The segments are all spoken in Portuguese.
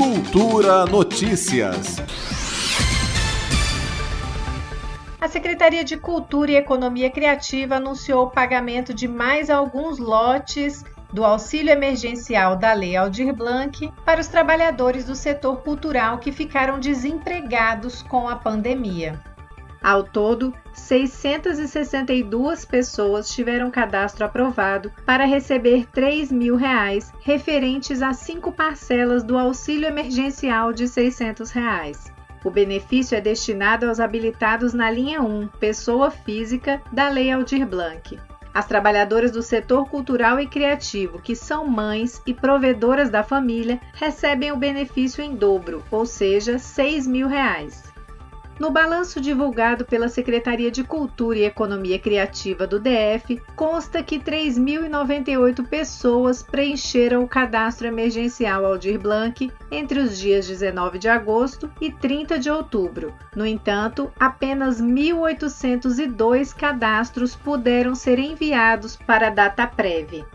Cultura Notícias. A Secretaria de Cultura e Economia Criativa anunciou o pagamento de mais alguns lotes do auxílio emergencial da Lei Aldir Blanc para os trabalhadores do setor cultural que ficaram desempregados com a pandemia. Ao todo, 662 pessoas tiveram cadastro aprovado para receber 3 mil reais, referentes a cinco parcelas do auxílio emergencial de 600 reais. O benefício é destinado aos habilitados na linha 1, pessoa física, da Lei Aldir Blanc. As trabalhadoras do setor cultural e criativo, que são mães e provedoras da família, recebem o benefício em dobro, ou seja, 6 mil reais. No balanço divulgado pela Secretaria de Cultura e Economia Criativa do DF, consta que 3.098 pessoas preencheram o cadastro emergencial Aldir Blanc entre os dias 19 de agosto e 30 de outubro. No entanto, apenas 1.802 cadastros puderam ser enviados para a data prévia.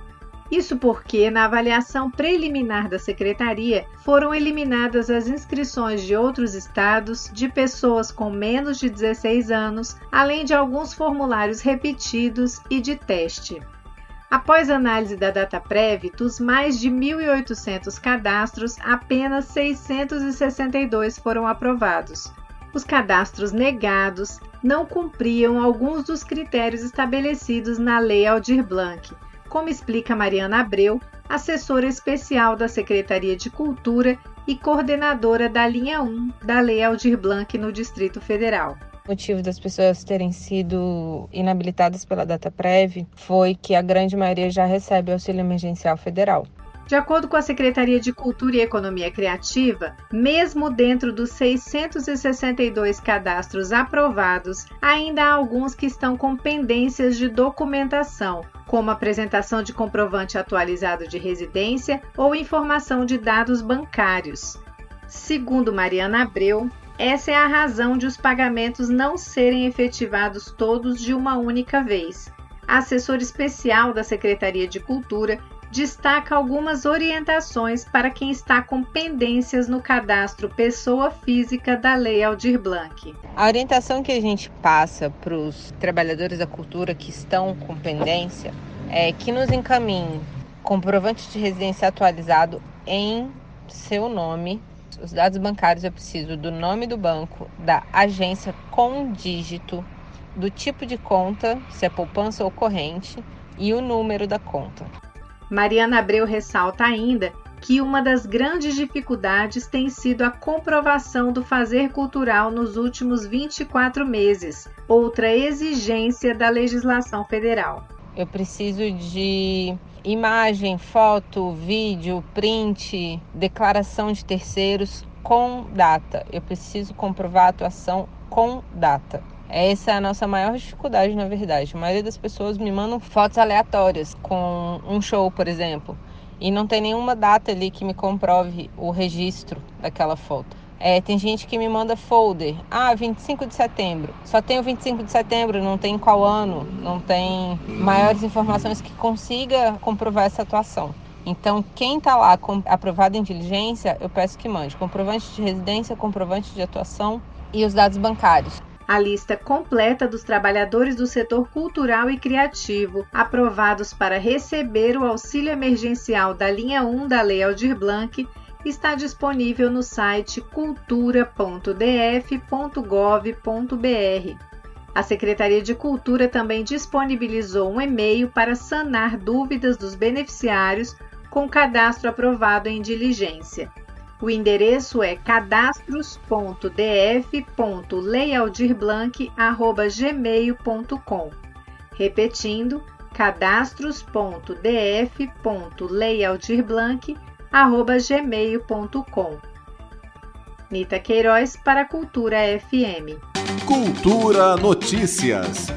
Isso porque, na avaliação preliminar da secretaria, foram eliminadas as inscrições de outros estados, de pessoas com menos de 16 anos, além de alguns formulários repetidos e de teste. Após análise da data prévia, dos mais de 1.800 cadastros, apenas 662 foram aprovados. Os cadastros negados não cumpriam alguns dos critérios estabelecidos na Lei Aldir Blanc, como explica Mariana Abreu, assessora especial da Secretaria de Cultura e coordenadora da linha 1 da Lei Aldir Blanc no Distrito Federal. O motivo das pessoas terem sido inabilitadas pela data prévia foi que a grande maioria já recebe auxílio emergencial federal. De acordo com a Secretaria de Cultura e Economia Criativa, mesmo dentro dos 662 cadastros aprovados, ainda há alguns que estão com pendências de documentação, como apresentação de comprovante atualizado de residência ou informação de dados bancários. Segundo Mariana Abreu, essa é a razão de os pagamentos não serem efetivados todos de uma única vez. A assessora especial da Secretaria de Cultura destaca algumas orientações para quem está com pendências no cadastro pessoa física da Lei Aldir Blanc. A orientação que a gente passa para os trabalhadores da cultura que estão com pendência é que nos encaminhem comprovante de residência atualizado em seu nome. Os dados bancários eu preciso do nome do banco, da agência com dígito, do tipo de conta, se é poupança ou corrente, e o número da conta. Mariana Abreu ressalta ainda que uma das grandes dificuldades tem sido a comprovação do fazer cultural nos últimos 24 meses, outra exigência da legislação federal. Eu preciso de imagem, foto, vídeo, print, declaração de terceiros com data. Eu preciso comprovar a atuação com data. Essa é a nossa maior dificuldade, na verdade. A maioria das pessoas me mandam fotos aleatórias com um show, por exemplo, e não tem nenhuma data ali que me comprove o registro daquela foto. É, tem gente que me manda folder. Ah, 25 de setembro. Só tem o 25 de setembro, não tem qual ano, não tem maiores informações que consiga comprovar essa atuação. Então, quem está lá com, aprovado em diligência, eu peço que mande comprovante de residência, comprovante de atuação e os dados bancários. A lista completa dos trabalhadores do setor cultural e criativo aprovados para receber o auxílio emergencial da linha 1 da Lei Aldir Blanc está disponível no site cultura.df.gov.br. A Secretaria de Cultura também disponibilizou um e-mail para sanar dúvidas dos beneficiários com cadastro aprovado em diligência. O endereço é cadastros.df.leialdirblanc.gmail.com. Repetindo, cadastros.df.leialdirblanc.gmail.com. Nita Queiroz para Cultura FM. Cultura Notícias.